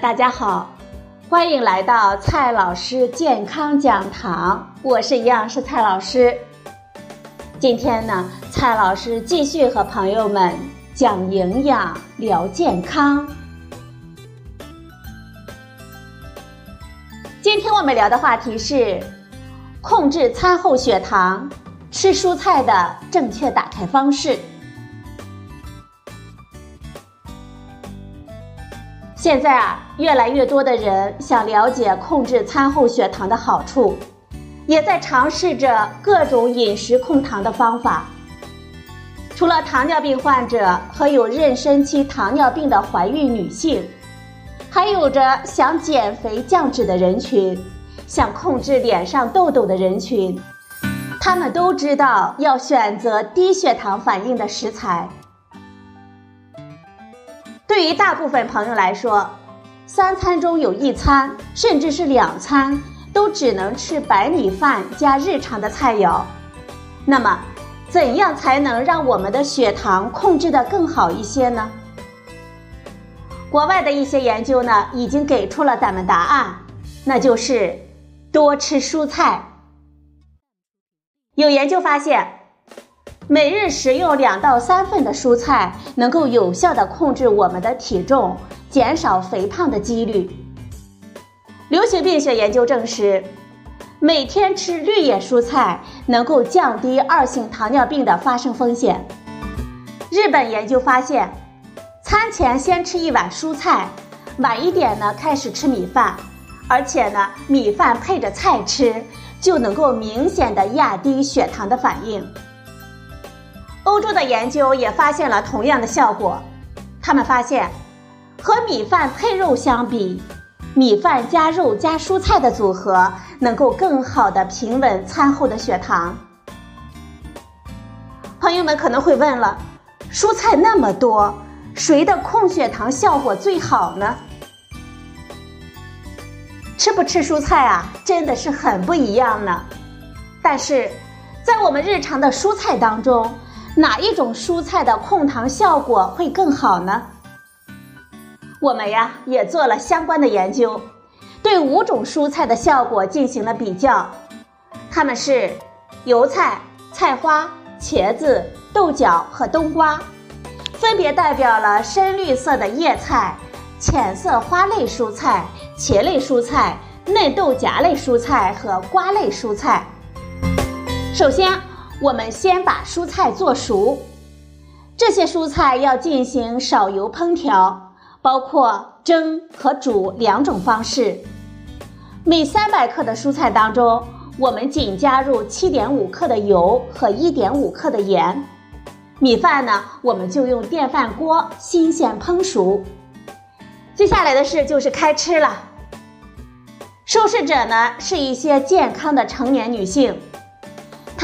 大家好，欢迎来到蔡老师健康讲堂，我是营养师蔡老师。今天呢，蔡老师继续和朋友们讲营养、聊健康。今天我们聊的话题是控制餐后血糖，吃蔬菜的正确打开方式。现在啊，越来越多的人想了解控制餐后血糖的好处，也在尝试着各种饮食控糖的方法。除了糖尿病患者和有妊娠期糖尿病的怀孕女性，还有着想减肥降脂的人群，想控制脸上痘痘的人群，他们都知道要选择低血糖反应的食材。对于大部分朋友来说，三餐中有一餐，甚至是两餐，都只能吃白米饭加日常的菜肴。那么，怎样才能让我们的血糖控制的更好一些呢？国外的一些研究呢，已经给出了咱们答案，那就是多吃蔬菜。有研究发现。每日食用两到三份的蔬菜，能够有效的控制我们的体重，减少肥胖的几率。流行病学研究证实，每天吃绿叶蔬菜能够降低二型糖尿病的发生风险。日本研究发现，餐前先吃一碗蔬菜，晚一点呢开始吃米饭，而且呢米饭配着菜吃，就能够明显的压低血糖的反应。欧洲的研究也发现了同样的效果，他们发现，和米饭配肉相比，米饭加肉加蔬菜的组合能够更好的平稳餐后的血糖。朋友们可能会问了，蔬菜那么多，谁的控血糖效果最好呢？吃不吃蔬菜啊，真的是很不一样呢。但是，在我们日常的蔬菜当中，哪一种蔬菜的控糖效果会更好呢？我们呀也做了相关的研究，对五种蔬菜的效果进行了比较。它们是油菜、菜花、茄子、豆角和冬瓜，分别代表了深绿色的叶菜、浅色花类蔬菜、茄类蔬菜、嫩豆荚类蔬菜和瓜类蔬菜。首先。我们先把蔬菜做熟，这些蔬菜要进行少油烹调，包括蒸和煮两种方式。每三百克的蔬菜当中，我们仅加入七点五克的油和一点五克的盐。米饭呢，我们就用电饭锅新鲜烹熟。接下来的事就是开吃了。受试者呢是一些健康的成年女性。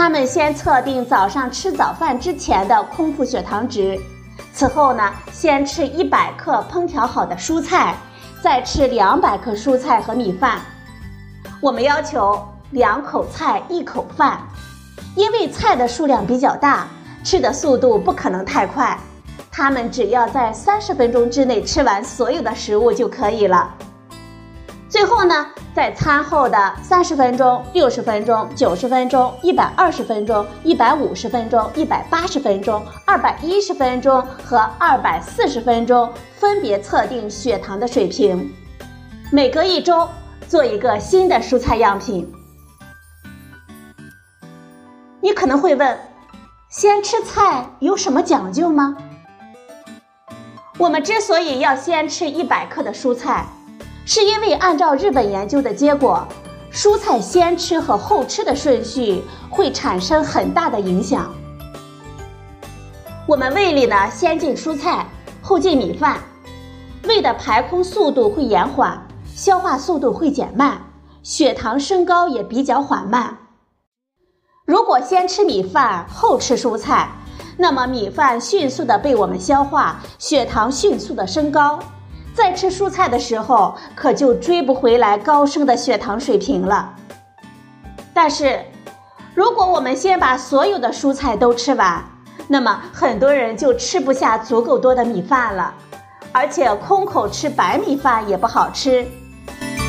他们先测定早上吃早饭之前的空腹血糖值，此后呢，先吃一百克烹调好的蔬菜，再吃两百克蔬菜和米饭。我们要求两口菜一口饭，因为菜的数量比较大，吃的速度不可能太快。他们只要在三十分钟之内吃完所有的食物就可以了。最后呢？在餐后的三十分钟、六十分钟、九十分钟、一百二十分钟、一百五十分钟、一百八十分钟、二百一十分钟和二百四十分钟，分别测定血糖的水平。每隔一周做一个新的蔬菜样品。你可能会问：先吃菜有什么讲究吗？我们之所以要先吃一百克的蔬菜。是因为按照日本研究的结果，蔬菜先吃和后吃的顺序会产生很大的影响。我们胃里呢先进蔬菜，后进米饭，胃的排空速度会延缓，消化速度会减慢，血糖升高也比较缓慢。如果先吃米饭后吃蔬菜，那么米饭迅速的被我们消化，血糖迅速的升高。在吃蔬菜的时候，可就追不回来高升的血糖水平了。但是，如果我们先把所有的蔬菜都吃完，那么很多人就吃不下足够多的米饭了，而且空口吃白米饭也不好吃，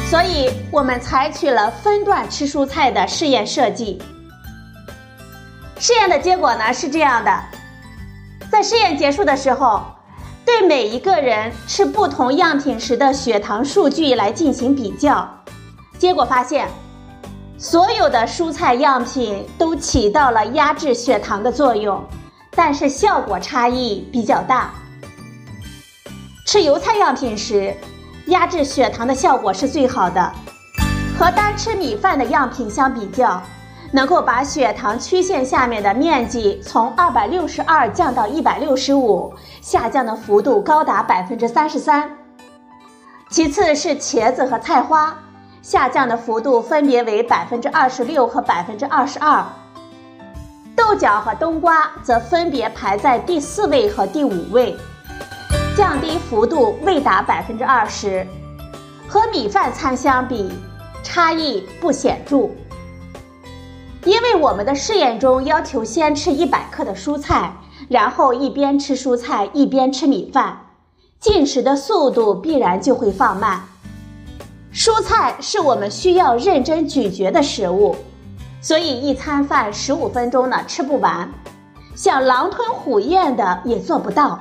所以我们采取了分段吃蔬菜的试验设计。试验的结果呢是这样的，在试验结束的时候，对每一个人吃不同样品时的血糖数据来进行比较，结果发现，所有的蔬菜样品都起到了压制血糖的作用，但是效果差异比较大。吃油菜样品时，压制血糖的效果是最好的，和单吃米饭的样品相比较。能够把血糖曲线下面的面积从二百六十二降到一百六十五，下降的幅度高达百分之三十三。其次是茄子和菜花，下降的幅度分别为百分之二十六和百分之二十二。豆角和冬瓜则分别排在第四位和第五位，降低幅度未达百分之二十，和米饭餐相比，差异不显著。因为我们的试验中要求先吃一百克的蔬菜，然后一边吃蔬菜一边吃米饭，进食的速度必然就会放慢。蔬菜是我们需要认真咀嚼的食物，所以一餐饭十五分钟呢吃不完，想狼吞虎咽的也做不到。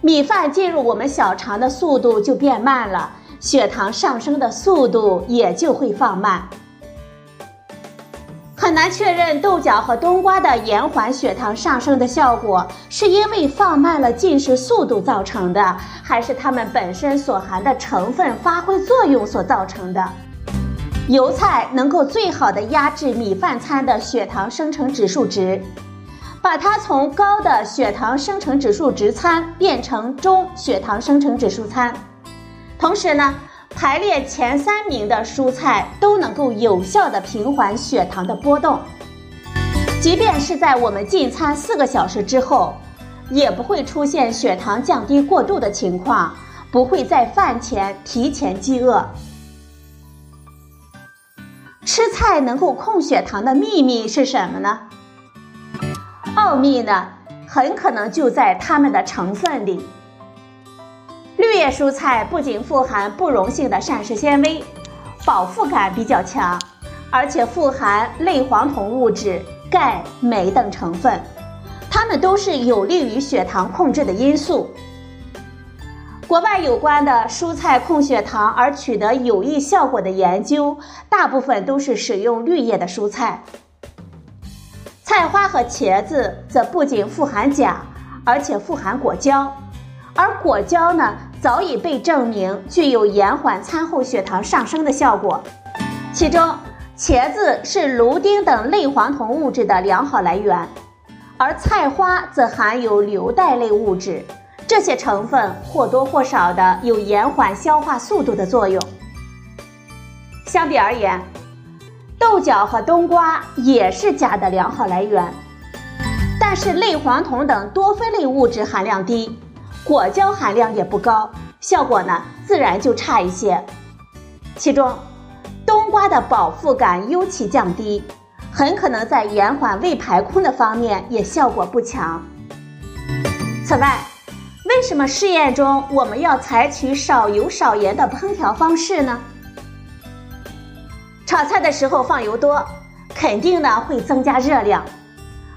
米饭进入我们小肠的速度就变慢了，血糖上升的速度也就会放慢。很难确认豆角和冬瓜的延缓血糖上升的效果是因为放慢了进食速度造成的，还是它们本身所含的成分发挥作用所造成的。油菜能够最好的压制米饭餐的血糖生成指数值，把它从高的血糖生成指数值餐变成中血糖生成指数餐，同时呢。排列前三名的蔬菜都能够有效的平缓血糖的波动，即便是在我们进餐四个小时之后，也不会出现血糖降低过度的情况，不会在饭前提前饥饿。吃菜能够控血糖的秘密是什么呢？奥秘呢，很可能就在它们的成分里。蔬菜不仅富含不溶性的膳食纤维，饱腹感比较强，而且富含类黄酮物质、钙、镁等成分，它们都是有利于血糖控制的因素。国外有关的蔬菜控血糖而取得有益效果的研究，大部分都是使用绿叶的蔬菜。菜花和茄子则不仅富含钾，而且富含果胶，而果胶呢？早已被证明具有延缓餐后血糖上升的效果，其中茄子是芦丁等类黄酮物质的良好来源，而菜花则含有硫代类物质，这些成分或多或少的有延缓消化速度的作用。相比而言，豆角和冬瓜也是钾的良好来源，但是类黄酮等多酚类物质含量低。果胶含量也不高，效果呢自然就差一些。其中，冬瓜的饱腹感尤其降低，很可能在延缓胃排空的方面也效果不强。此外，为什么试验中我们要采取少油少盐的烹调方式呢？炒菜的时候放油多，肯定呢会增加热量，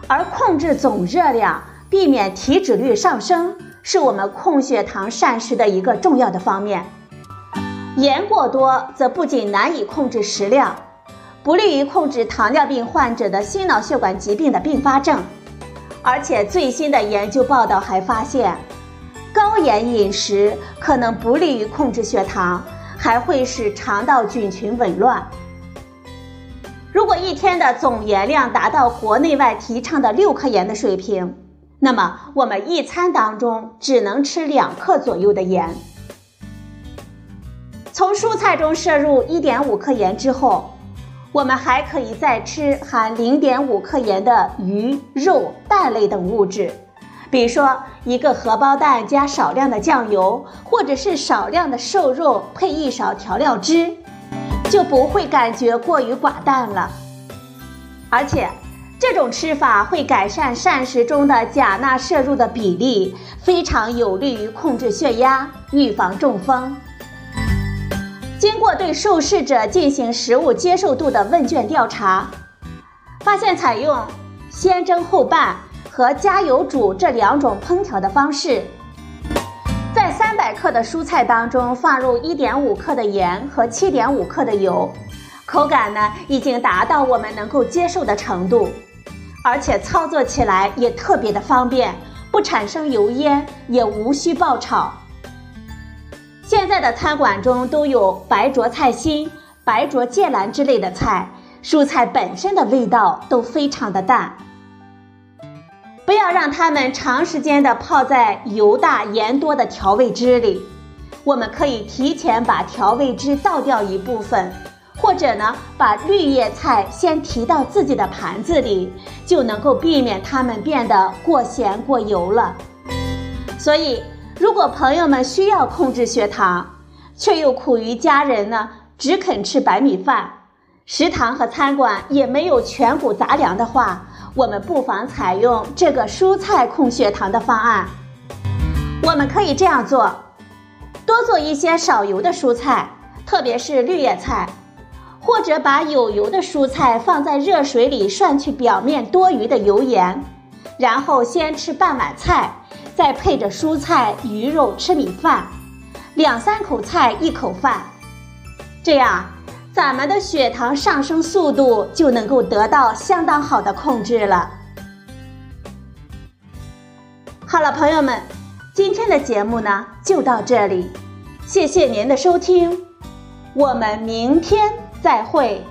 而控制总热量，避免体脂率上升。是我们控血糖膳食的一个重要的方面。盐过多则不仅难以控制食量，不利于控制糖尿病患者的心脑血管疾病的并发症。而且最新的研究报道还发现，高盐饮食可能不利于控制血糖，还会使肠道菌群紊乱。如果一天的总盐量达到国内外提倡的六克盐的水平。那么，我们一餐当中只能吃两克左右的盐。从蔬菜中摄入一点五克盐之后，我们还可以再吃含零点五克盐的鱼、肉、蛋类等物质，比如说一个荷包蛋加少量的酱油，或者是少量的瘦肉配一勺调料汁，就不会感觉过于寡淡了。而且。这种吃法会改善膳食中的钾钠摄入的比例，非常有利于控制血压、预防中风。经过对受试者进行食物接受度的问卷调查，发现采用先蒸后拌和加油煮这两种烹调的方式，在三百克的蔬菜当中放入一点五克的盐和七点五克的油，口感呢已经达到我们能够接受的程度。而且操作起来也特别的方便，不产生油烟，也无需爆炒。现在的餐馆中都有白灼菜心、白灼芥蓝之类的菜，蔬菜本身的味道都非常的淡。不要让它们长时间的泡在油大盐多的调味汁里，我们可以提前把调味汁倒掉一部分。或者呢，把绿叶菜先提到自己的盘子里，就能够避免它们变得过咸过油了。所以，如果朋友们需要控制血糖，却又苦于家人呢只肯吃白米饭，食堂和餐馆也没有全谷杂粮的话，我们不妨采用这个蔬菜控血糖的方案。我们可以这样做：多做一些少油的蔬菜，特别是绿叶菜。或者把有油的蔬菜放在热水里涮去表面多余的油盐，然后先吃半碗菜，再配着蔬菜鱼肉吃米饭，两三口菜一口饭，这样咱们的血糖上升速度就能够得到相当好的控制了。好了，朋友们，今天的节目呢就到这里，谢谢您的收听，我们明天。再会。